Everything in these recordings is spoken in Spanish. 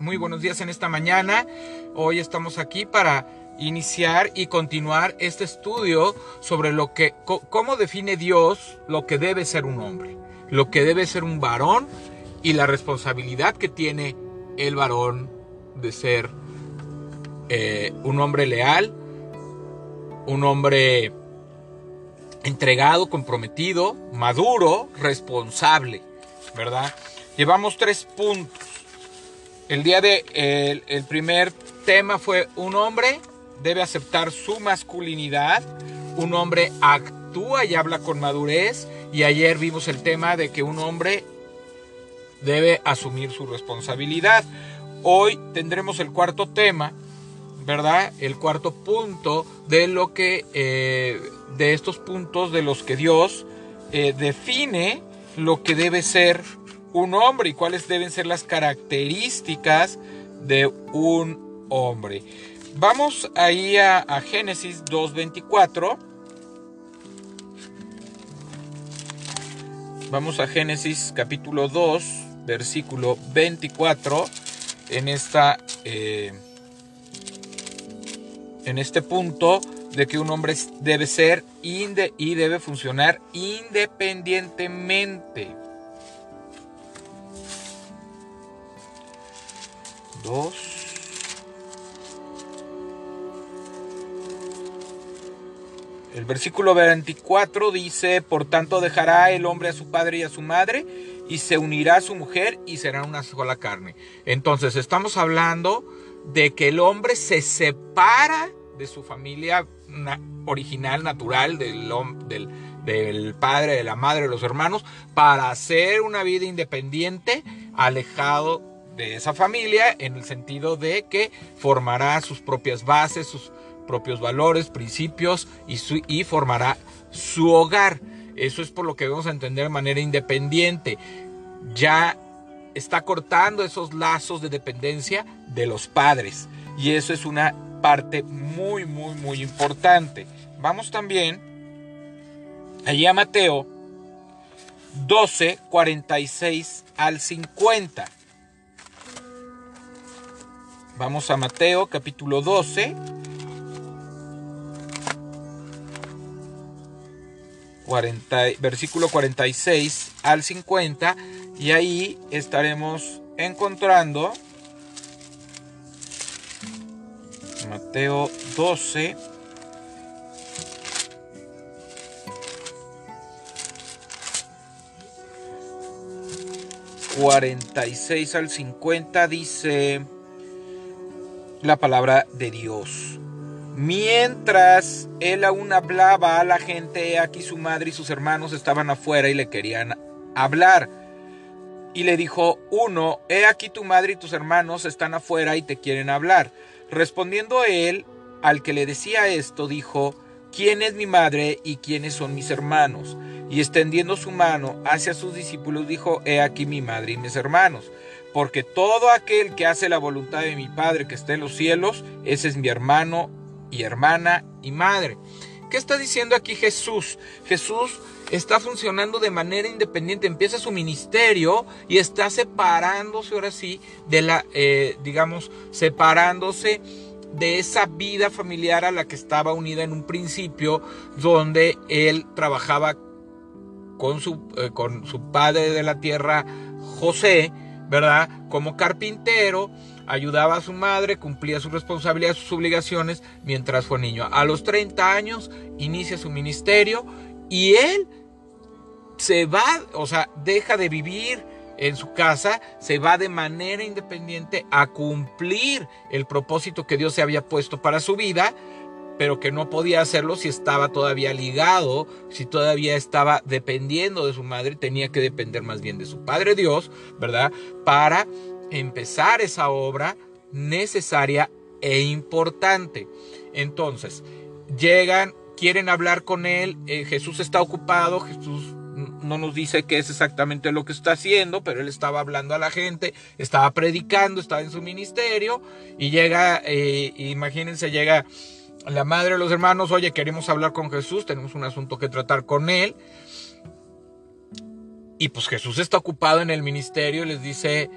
muy buenos días en esta mañana. Hoy estamos aquí para iniciar y continuar este estudio sobre lo que cómo define Dios lo que debe ser un hombre, lo que debe ser un varón y la responsabilidad que tiene el varón de ser eh, un hombre leal, un hombre entregado, comprometido, maduro, responsable, ¿verdad? Llevamos tres puntos. El día de el, primer tema fue un hombre debe aceptar su masculinidad, un hombre actúa y habla con madurez y ayer vimos el tema de que un hombre debe asumir su responsabilidad. Hoy tendremos el cuarto tema, ¿verdad? El cuarto punto de lo que, eh, de estos puntos de los que Dios eh, define lo que debe ser un hombre y cuáles deben ser las características de un hombre. Vamos ahí a, a Génesis 2.24. Vamos a Génesis capítulo 2, versículo 24. En, esta, eh, en este punto de que un hombre debe ser inde y debe funcionar independientemente. 2. El versículo 24 dice, por tanto dejará el hombre a su padre y a su madre y se unirá a su mujer y será una sola carne. Entonces estamos hablando de que el hombre se separa de su familia original, natural, del padre, de la madre, de los hermanos, para hacer una vida independiente, alejado de esa familia en el sentido de que formará sus propias bases, sus propios valores, principios y, y formará su hogar. Eso es por lo que vamos a entender de manera independiente. Ya está cortando esos lazos de dependencia de los padres. Y eso es una parte muy, muy, muy importante. Vamos también allí a Mateo 12, 46 al 50. Vamos a Mateo capítulo 12. versículo 46 al 50 y ahí estaremos encontrando Mateo 12 46 al 50 dice la palabra de Dios. Mientras él aún hablaba a la gente, aquí su madre y sus hermanos estaban afuera y le querían hablar. Y le dijo uno, he aquí tu madre y tus hermanos están afuera y te quieren hablar. Respondiendo él al que le decía esto, dijo, ¿quién es mi madre y quiénes son mis hermanos? Y extendiendo su mano hacia sus discípulos, dijo, he aquí mi madre y mis hermanos porque todo aquel que hace la voluntad de mi Padre que está en los cielos, ese es mi hermano y hermana y madre. ¿Qué está diciendo aquí Jesús? Jesús está funcionando de manera independiente, empieza su ministerio y está separándose ahora sí de la, eh, digamos, separándose de esa vida familiar a la que estaba unida en un principio, donde él trabajaba con su, eh, con su padre de la tierra, José, ¿verdad? Como carpintero, ayudaba a su madre, cumplía sus responsabilidades, sus obligaciones mientras fue niño. A los 30 años inicia su ministerio y él se va, o sea, deja de vivir en su casa, se va de manera independiente a cumplir el propósito que Dios se había puesto para su vida pero que no podía hacerlo si estaba todavía ligado, si todavía estaba dependiendo de su madre, tenía que depender más bien de su Padre Dios, ¿verdad? Para empezar esa obra necesaria e importante. Entonces, llegan, quieren hablar con él, eh, Jesús está ocupado, Jesús no nos dice qué es exactamente lo que está haciendo, pero él estaba hablando a la gente, estaba predicando, estaba en su ministerio y llega, eh, imagínense, llega la madre de los hermanos, oye, queremos hablar con Jesús, tenemos un asunto que tratar con él. Y pues Jesús está ocupado en el ministerio y les dice,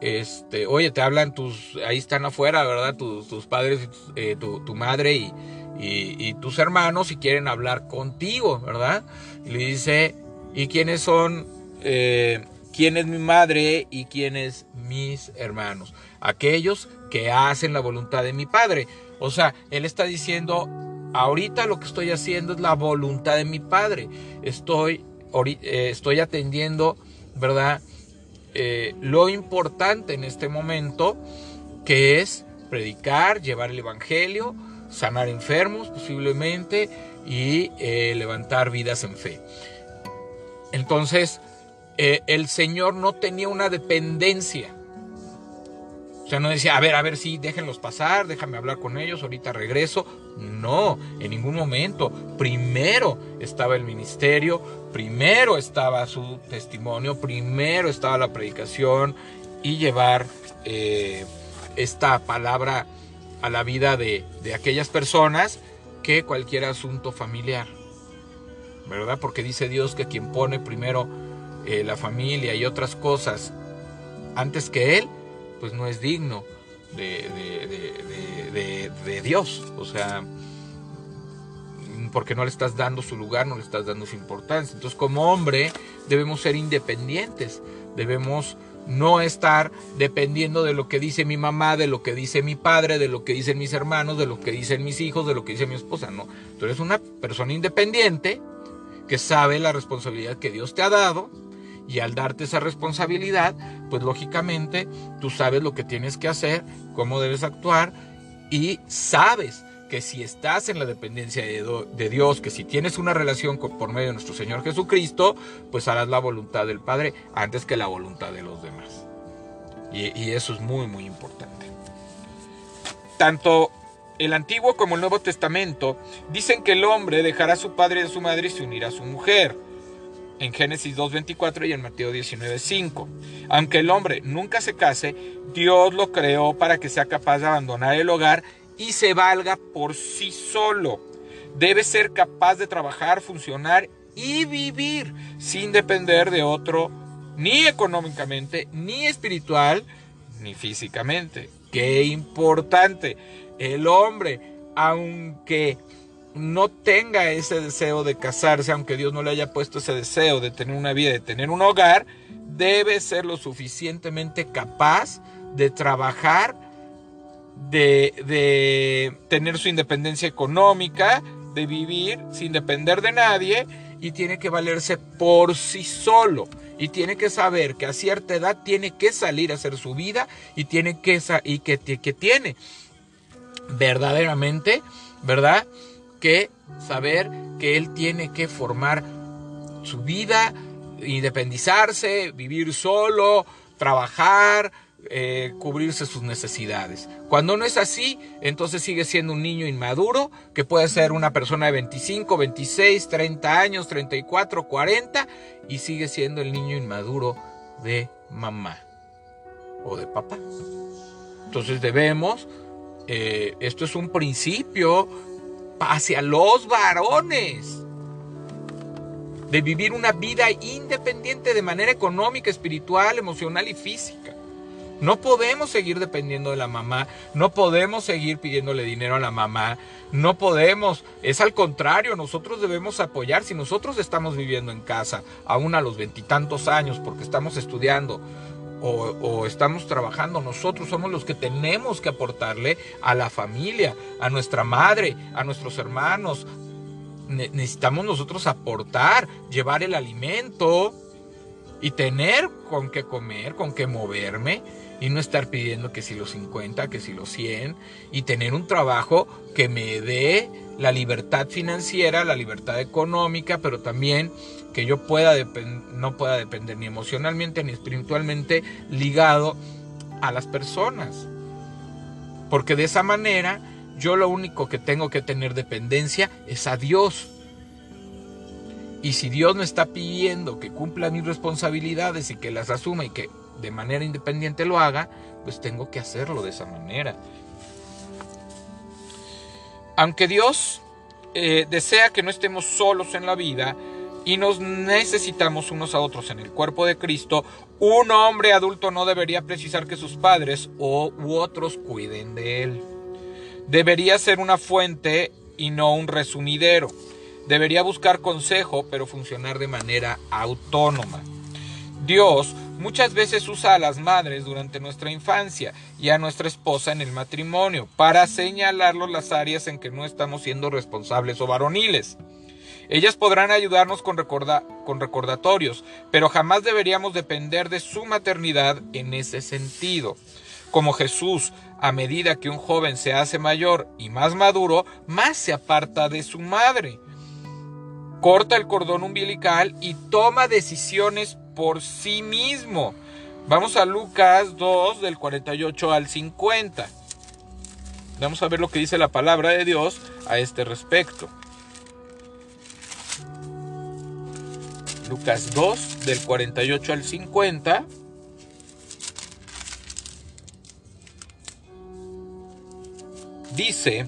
este, oye, te hablan tus, ahí están afuera, ¿verdad? Tus, padres, eh, tu, madre y, tus hermanos y quieren hablar contigo, ¿verdad? Y le dice, ¿y quiénes son, eh, quién es mi madre y quiénes mis hermanos? Aquellos que hacen la voluntad de mi padre. O sea, él está diciendo, ahorita lo que estoy haciendo es la voluntad de mi padre. Estoy, eh, estoy atendiendo, ¿verdad? Eh, lo importante en este momento, que es predicar, llevar el Evangelio, sanar enfermos posiblemente y eh, levantar vidas en fe. Entonces, el Señor no tenía una dependencia o sea, no decía, a ver, a ver, sí, déjenlos pasar, déjame hablar con ellos, ahorita regreso. No, en ningún momento. Primero estaba el ministerio, primero estaba su testimonio, primero estaba la predicación y llevar eh, esta palabra a la vida de, aquellas personas que cualquier asunto familiar. ¿Verdad? Porque dice Dios que quien pone primero eh, la familia y otras cosas antes que Él, pues no es digno de, Dios. O sea, porque no le estás dando su lugar, no le estás dando su importancia. Entonces, como hombre, debemos ser independientes, debemos no estar dependiendo de lo que dice mi mamá, de lo que dice mi padre, de lo que dicen mis hermanos, de lo que dicen mis hijos, de lo que dice mi esposa. No, tú eres una persona independiente que sabe la responsabilidad que Dios te ha dado y al darte esa responsabilidad, pues lógicamente tú sabes lo que tienes que hacer, cómo debes actuar y sabes que si estás en la dependencia de, Dios, que si tienes una relación por medio de nuestro Señor Jesucristo, pues harás la voluntad del Padre antes que la voluntad de los demás. Y, y eso es muy, muy importante. Tanto el Antiguo como el Nuevo Testamento dicen que el hombre dejará a su padre y a su madre y se unirá a su mujer en Génesis 2.24 y en Mateo 19.5. Aunque el hombre nunca se case, Dios lo creó para que sea capaz de abandonar el hogar y se valga por sí solo. Debe ser capaz de trabajar, funcionar y vivir sin depender de otro, ni económicamente, ni espiritual, ni físicamente. Qué importante. El hombre, aunque no tenga ese deseo de casarse, aunque Dios no le haya puesto ese deseo de tener una vida, de tener un hogar, debe ser lo suficientemente capaz de trabajar, de, de tener su independencia económica, de vivir sin depender de nadie y tiene que valerse por sí solo y tiene que saber que a cierta edad tiene que salir a hacer su vida y tiene que y que, que tiene verdaderamente, ¿verdad? Que saber que él tiene que formar su vida, independizarse, vivir solo, trabajar, eh, cubrirse sus necesidades. Cuando no es así, entonces sigue siendo un niño inmaduro, que puede ser una persona de 25, 26, 30 años, 34, 40, y sigue siendo el niño inmaduro de mamá o de papá. Entonces debemos, eh, esto es un principio hacia los varones. De vivir una vida independiente de manera económica, espiritual, emocional y física. No podemos seguir dependiendo de la mamá, no podemos seguir pidiéndole dinero a la mamá, no podemos, es al contrario, nosotros debemos apoyar, si nosotros estamos viviendo en casa, aún a los veintitantos años, porque estamos estudiando, o, estamos trabajando, nosotros somos los que tenemos que aportarle a la familia, a nuestra madre, a nuestros hermanos. necesitamos nosotros aportar, llevar el alimento y tener con qué comer, con qué moverme y no estar pidiendo que si los 50, que si los 100 y tener un trabajo que me dé la libertad financiera, la libertad económica, pero también que yo pueda no pueda depender ni emocionalmente ni espiritualmente ligado a las personas. Porque de esa manera yo lo único que tengo que tener dependencia es a Dios. Y si Dios me está pidiendo que cumpla mis responsabilidades y que las asuma y que de manera independiente lo haga, pues tengo que hacerlo de esa manera. Aunque Dios eh, desea que no estemos solos en la vida, y nos necesitamos unos a otros en el cuerpo de Cristo, un hombre adulto no debería precisar que sus padres o, u otros cuiden de él. Debería ser una fuente y no un resumidero. Debería buscar consejo, pero funcionar de manera autónoma. Dios muchas veces usa a las madres durante nuestra infancia y a nuestra esposa en el matrimonio para señalarlos las áreas en que no estamos siendo responsables o varoniles. Ellas podrán ayudarnos con, con recordatorios, pero jamás deberíamos depender de su maternidad en ese sentido. Como Jesús, a medida que un joven se hace mayor y más maduro, más se aparta de su madre. Corta el cordón umbilical y toma decisiones por sí mismo. Vamos a Lucas 2 del 48 al 50. Vamos a ver lo que dice la palabra de Dios a este respecto. Lucas 2 del 48 al 50. Dice,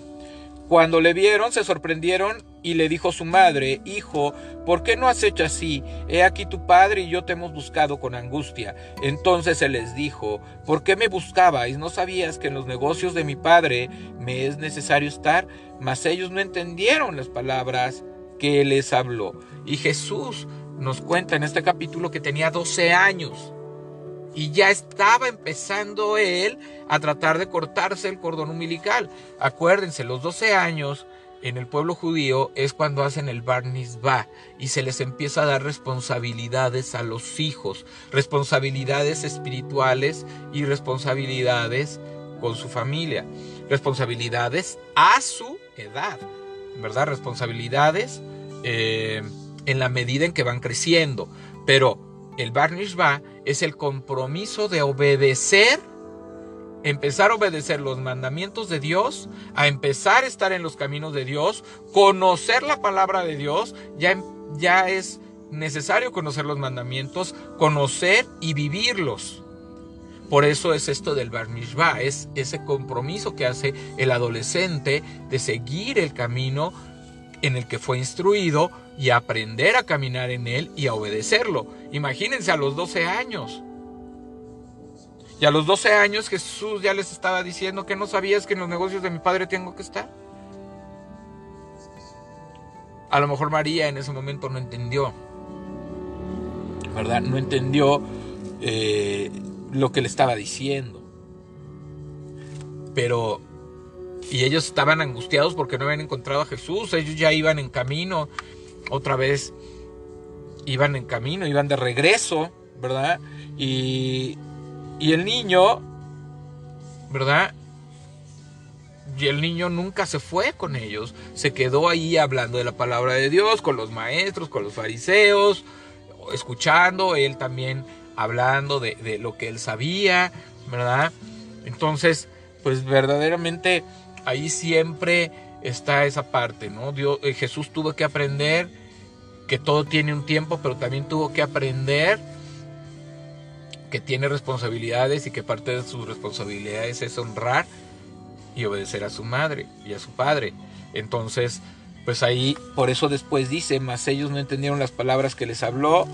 cuando le vieron se sorprendieron y le dijo su madre, Hijo, ¿por qué no has hecho así? He aquí tu padre y yo te hemos buscado con angustia. Entonces él les dijo, ¿por qué me buscabais? ¿No sabías que en los negocios de mi padre me es necesario estar? Mas ellos no entendieron las palabras que les habló. Y Jesús nos cuenta en este capítulo que tenía 12 años y ya estaba empezando él a tratar de cortarse el cordón umbilical. Acuérdense, los 12 años en el pueblo judío es cuando hacen el Bar y se les empieza a dar responsabilidades a los hijos, responsabilidades espirituales y responsabilidades con su familia, responsabilidades a su edad, ¿verdad? Responsabilidades eh, en la medida en que van creciendo, pero el Bar es el compromiso de obedecer, empezar a obedecer los mandamientos de Dios, a empezar a estar en los caminos de Dios, conocer la palabra de Dios, ya, ya es necesario conocer los mandamientos, conocer y vivirlos. Por eso es esto del Bar es ese compromiso que hace el adolescente de seguir el camino en el que fue instruido y aprender a caminar en él y a obedecerlo. Imagínense a los 12 años. Y a los 12 años Jesús ya les estaba diciendo que no sabías que en los negocios de mi padre tengo que estar. A lo mejor María en ese momento no entendió, ¿verdad? No entendió eh, lo que le estaba diciendo. Pero y ellos estaban angustiados porque no habían encontrado a Jesús. Ellos ya iban en camino. Otra vez iban en camino, iban de regreso, ¿verdad? Y, y el niño, ¿verdad? Y el niño nunca se fue con ellos. Se quedó ahí hablando de la palabra de Dios, con los maestros, con los fariseos, escuchando, él también hablando de, lo que él sabía, ¿verdad? Entonces, pues verdaderamente ahí siempre está esa parte, ¿no? Dios, eh, Jesús tuvo que aprender que todo tiene un tiempo, pero también tuvo que aprender que tiene responsabilidades y que parte de sus responsabilidades es honrar y obedecer a su madre y a su padre. Entonces, pues ahí, por eso después dice, mas ellos no entendieron las palabras que les habló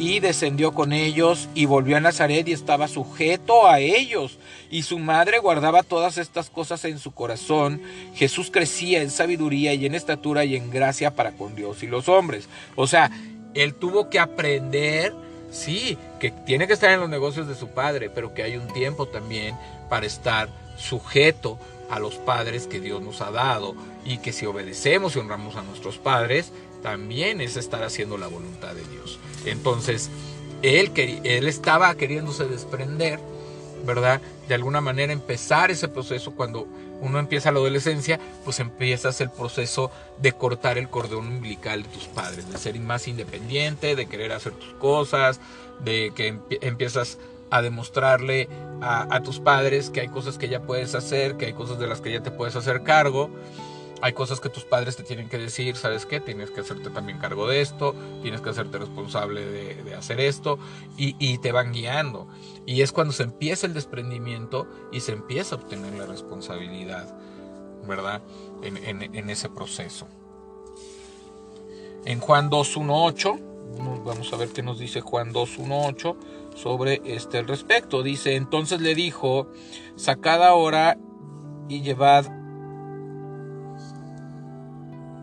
y descendió con ellos y volvió a Nazaret y estaba sujeto a ellos. Y su madre guardaba todas estas cosas en su corazón. Jesús crecía en sabiduría y en estatura y en gracia para con Dios y los hombres. O sea, él tuvo que aprender, sí, que tiene que estar en los negocios de su padre, pero que hay un tiempo también para estar sujeto a los padres que Dios nos ha dado y que si obedecemos y honramos a nuestros padres, también es estar haciendo la voluntad de Dios. Entonces, él, él estaba queriéndose desprender, ¿verdad? De alguna manera empezar ese proceso cuando uno empieza la adolescencia, pues empiezas el proceso de cortar el cordón umbilical de tus padres, de ser más independiente, de querer hacer tus cosas, de que empiezas a demostrarle a, a, tus padres que hay cosas que ya puedes hacer, que hay cosas de las que ya te puedes hacer cargo hay cosas que tus padres te tienen que decir, ¿sabes qué? Tienes que hacerte también cargo de esto, tienes que hacerte responsable de, hacer esto y, te van guiando. Y es cuando se empieza el desprendimiento y se empieza a obtener la responsabilidad, ¿verdad? En, ese proceso. en Juan 2.1.8. Vamos a ver qué nos dice Juan 2.1.8 sobre este respecto. Dice, entonces le dijo, sacad ahora y llevad,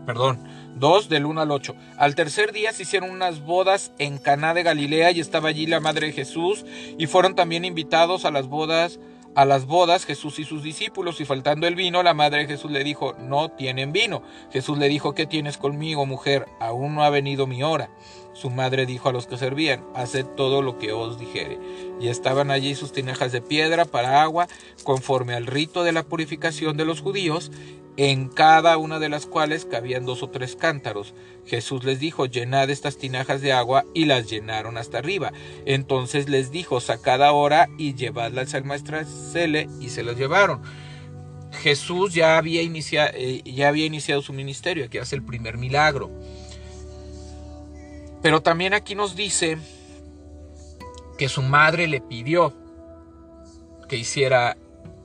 perdón, 2 del 1 al 8. Al tercer día se hicieron unas bodas en Caná de Galilea y estaba allí la madre de Jesús y fueron también invitados a las bodas a las bodas Jesús y sus discípulos y faltando el vino la madre de Jesús le dijo no tienen vino. Jesús le dijo ¿qué tienes conmigo mujer? Aún no ha venido mi hora. Su madre dijo a los que servían, haced todo lo que os dijere. Y estaban allí sus tinajas de piedra para agua, conforme al rito de la purificación de los judíos, en cada una de las cuales cabían dos o tres cántaros. Jesús les dijo, llenad estas tinajas de agua, y las llenaron hasta arriba. Entonces les dijo, sacad ahora y llevadlas al maestracele, y se las llevaron. Jesús ya había, iniciado, eh, ya había iniciado su ministerio, aquí hace el primer milagro. Pero también aquí nos dice que su madre le pidió que hiciera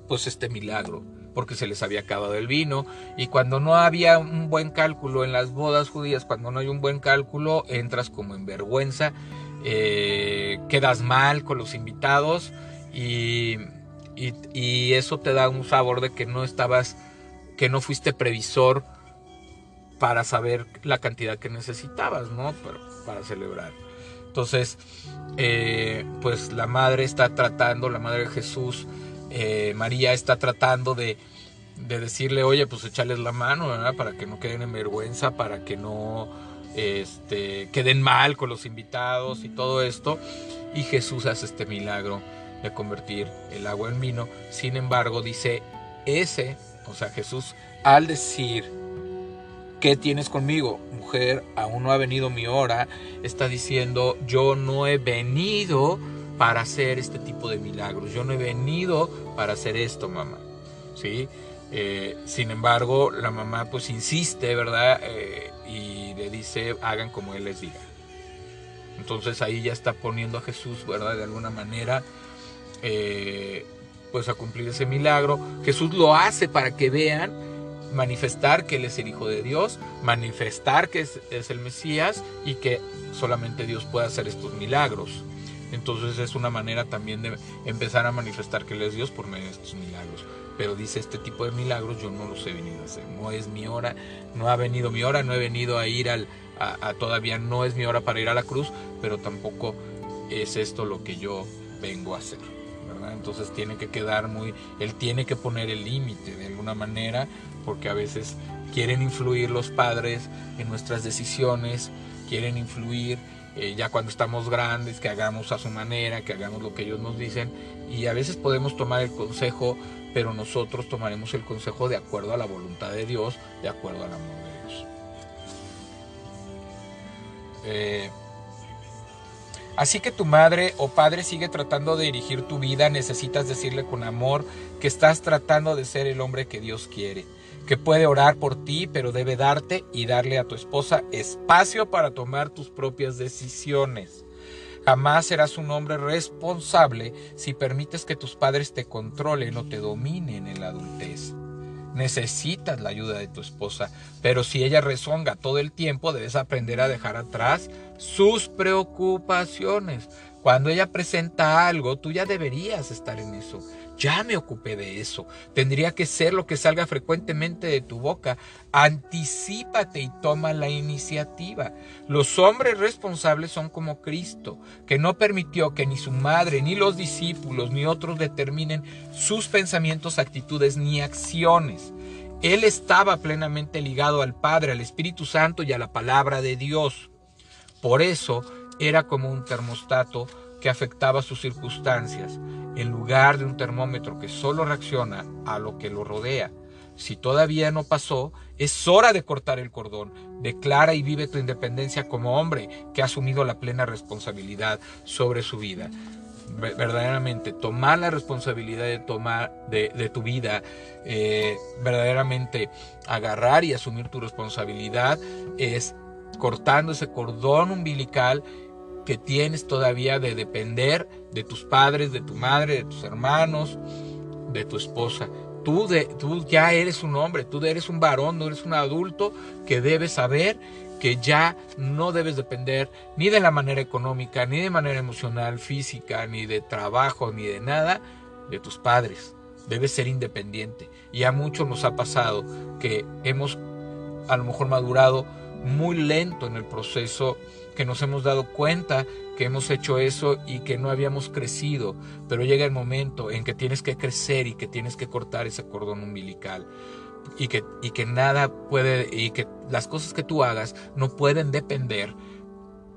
pues este milagro porque se les había acabado el vino y cuando no había un buen cálculo en las bodas judías, cuando no hay un buen cálculo, entras como en vergüenza, eh, quedas mal con los invitados y, eso te da un sabor de que no estabas, que no fuiste previsor para saber la cantidad que necesitabas, ¿no? Para, celebrar. Entonces, eh, pues la madre está tratando, la madre de Jesús, eh, María está tratando de, decirle, oye, pues echarles la mano, ¿verdad? Para que no queden en vergüenza, para que no este, queden mal con los invitados y todo esto. Y Jesús hace este milagro de convertir el agua en vino. Sin embargo, dice, ese, o sea, Jesús, al decir ¿qué tienes conmigo? Mujer, aún no ha venido mi hora. Está diciendo, yo no he venido para hacer este tipo de milagros. Yo no he venido para hacer esto, mamá. ¿Sí? Eh, sin embargo, la mamá pues insiste, ¿verdad? Eh, y le dice, hagan como él les diga. Entonces ahí ya está poniendo a Jesús, ¿verdad? De alguna manera, eh, pues a cumplir ese milagro. Jesús lo hace para que vean manifestar que Él es el Hijo de Dios, manifestar que es, el Mesías y que solamente Dios puede hacer estos milagros. Entonces es una manera también de empezar a manifestar que Él es Dios por medio de estos milagros. Pero dice, este tipo de milagros yo no los he venido a hacer. No es mi hora, no ha venido mi hora, no he venido a ir al, a, todavía no es mi hora para ir a la cruz, pero tampoco es esto lo que yo vengo a hacer. Entonces tiene que quedar muy, él tiene que poner el límite de alguna manera, porque a veces quieren influir los padres en nuestras decisiones, quieren influir eh, ya cuando estamos grandes, que hagamos a su manera, que hagamos lo que ellos nos dicen, y a veces podemos tomar el consejo, pero nosotros tomaremos el consejo de acuerdo a la voluntad de Dios, de acuerdo al amor de Dios. Eh, Así que tu madre o padre sigue tratando de dirigir tu vida, necesitas decirle con amor que estás tratando de ser el hombre que Dios quiere, que puede orar por ti, pero debe darte y darle a tu esposa espacio para tomar tus propias decisiones. Jamás serás un hombre responsable si permites que tus padres te controlen o te dominen en la adultez necesitas la ayuda de tu esposa, pero si ella rezonga todo el tiempo, debes aprender a dejar atrás sus preocupaciones. Cuando ella presenta algo, tú ya deberías estar en eso. Ya me ocupé de eso. Tendría que ser lo que salga frecuentemente de tu boca. Anticípate y toma la iniciativa. Los hombres responsables son como Cristo, que no permitió que ni su madre, ni los discípulos, ni otros determinen sus pensamientos, actitudes ni acciones. Él estaba plenamente ligado al Padre, al Espíritu Santo y a la palabra de Dios. Por eso era como un termostato que afectaba sus circunstancias, en lugar de un termómetro que solo reacciona a lo que lo rodea. Si todavía no pasó, es hora de cortar el cordón. Declara y vive tu independencia como hombre que ha asumido la plena responsabilidad sobre su vida. Verdaderamente, tomar la responsabilidad de tomar de, tu vida, eh, verdaderamente agarrar y asumir tu responsabilidad es cortando ese cordón umbilical que tienes todavía de depender de tus padres, de tu madre, de tus hermanos, de tu esposa. Tú, de, tú ya eres un hombre, tú eres un varón, no eres un adulto que debes saber que ya no debes depender ni de la manera económica, ni de manera emocional, física, ni de trabajo, ni de nada de tus padres. Debes ser independiente. Y a muchos nos ha pasado que hemos a lo mejor madurado muy lento en el proceso, que nos hemos dado cuenta que hemos hecho eso y que no habíamos crecido, pero llega el momento en que tienes que crecer y que tienes que cortar ese cordón umbilical y que, y que nada puede, y que las cosas que tú hagas no pueden depender,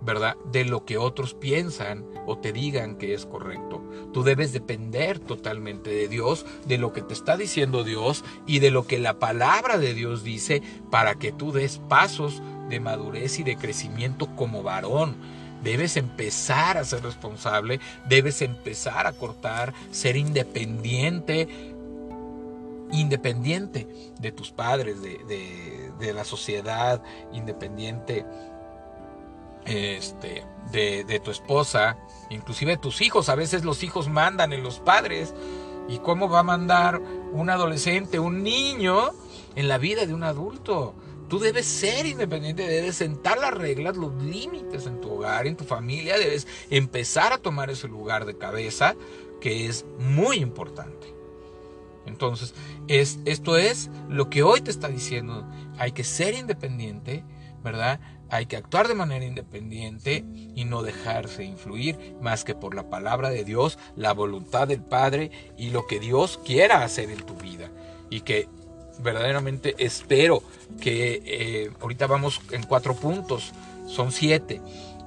¿verdad?, de lo que otros piensan o te digan que es correcto. Tú debes depender totalmente de Dios, de lo que te está diciendo Dios y de lo que la palabra de Dios dice para que tú des pasos de madurez y de crecimiento como varón. Debes empezar a ser responsable, debes empezar a cortar, ser independiente, independiente de tus padres, de, la sociedad, independiente este, de, de, tu esposa, inclusive de tus hijos. A veces los hijos mandan en los padres. ¿Y cómo va a mandar un adolescente, un niño en la vida de un adulto? Tú debes ser independiente, debes sentar las reglas, los límites en tu hogar, en tu familia, debes empezar a tomar ese lugar de cabeza que es muy importante. Entonces, es, esto es lo que hoy te está diciendo. Hay que ser independiente, ¿verdad? Hay que actuar de manera independiente y no dejarse influir más que por la palabra de Dios, la voluntad del Padre y lo que Dios quiera hacer en tu vida. Y que verdaderamente espero que eh, ahorita vamos en cuatro puntos, son siete,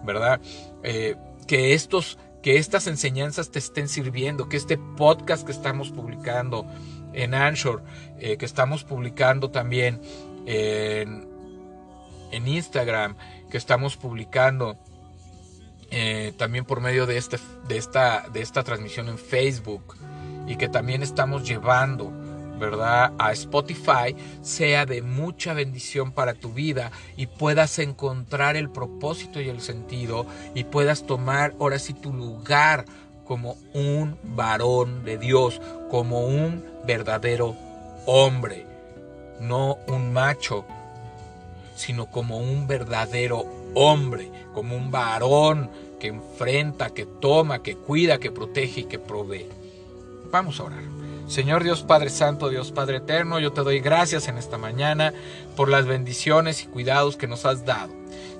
¿verdad? Eh, que estos que estas enseñanzas te estén sirviendo, que este podcast que estamos publicando en Anchor, eh, que estamos publicando también en, Instagram, que estamos publicando también por medio de, este, de, esta, de esta transmisión en Facebook y que también estamos llevando ¿verdad? A Spotify sea de mucha bendición para tu vida y puedas encontrar el propósito y el sentido y puedas tomar ahora sí tu lugar como un varón de Dios, como un verdadero hombre, no un macho, sino como un verdadero hombre, como un varón que enfrenta, que toma, que cuida, que protege y que provee. Vamos a orar. Señor Dios Padre Santo, Dios Padre Eterno, yo te doy gracias en esta mañana por las bendiciones y cuidados que nos has dado.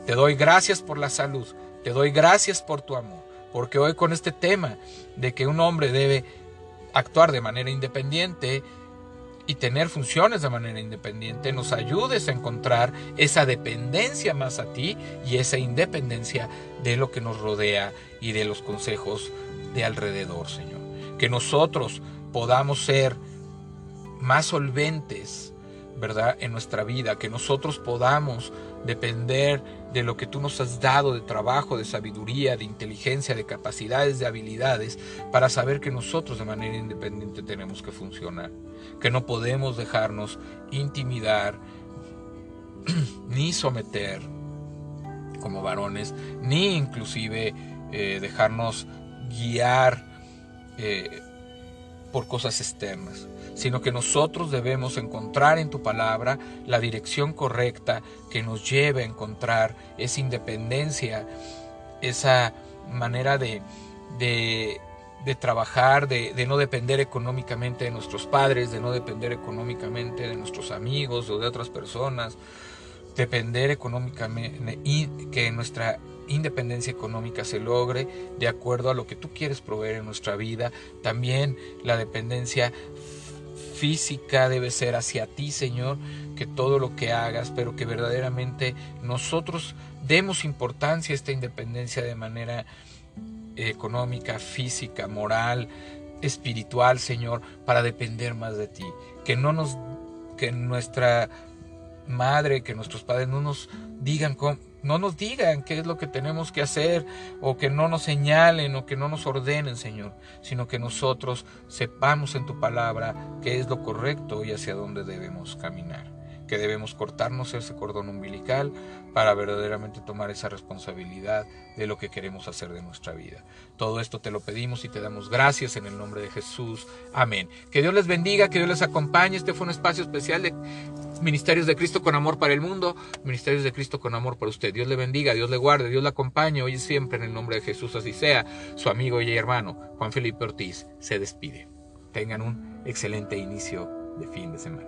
Te doy gracias por la salud, te doy gracias por tu amor, porque hoy con este tema de que un hombre debe actuar de manera independiente y tener funciones de manera independiente, nos ayudes a encontrar esa dependencia más a ti y esa independencia de lo que nos rodea y de los consejos de alrededor, Señor. Que nosotros podamos ser más solventes, ¿verdad? En nuestra vida, que nosotros podamos depender de lo que tú nos has dado de trabajo, de sabiduría, de inteligencia, de capacidades, de habilidades, para saber que nosotros de manera independiente tenemos que funcionar, que no podemos dejarnos intimidar ni someter como varones, ni inclusive eh, dejarnos guiar eh, por cosas externas, sino que nosotros debemos encontrar en tu palabra la dirección correcta que nos lleve a encontrar esa independencia, esa manera de, de, trabajar, de, de, no depender económicamente de nuestros padres, de no depender económicamente de nuestros amigos o de otras personas, depender económicamente y que nuestra independencia económica se logre de acuerdo a lo que tú quieres proveer en nuestra vida. También la dependencia física debe ser hacia ti, Señor, que todo lo que hagas, pero que verdaderamente nosotros demos importancia a esta independencia de manera económica, física, moral, espiritual, Señor, para depender más de ti. Que no nos que nuestra madre, que nuestros padres no nos digan cómo, no nos digan qué es lo que tenemos que hacer o que no nos señalen o que no nos ordenen, Señor, sino que nosotros sepamos en tu palabra qué es lo correcto y hacia dónde debemos caminar. que debemos cortarnos ese cordón umbilical para verdaderamente tomar esa responsabilidad de lo que queremos hacer de nuestra vida. Todo esto te lo pedimos y te damos gracias en el nombre de Jesús. Amén. Que Dios les bendiga, que Dios les acompañe. Este fue un espacio especial de Ministerios de Cristo con amor para el mundo, Ministerios de Cristo con amor para usted. Dios le bendiga, Dios le guarde, Dios le acompañe hoy y siempre en el nombre de Jesús, así sea. Su amigo y hermano Juan Felipe Ortiz se despide. Tengan un excelente inicio de fin de semana.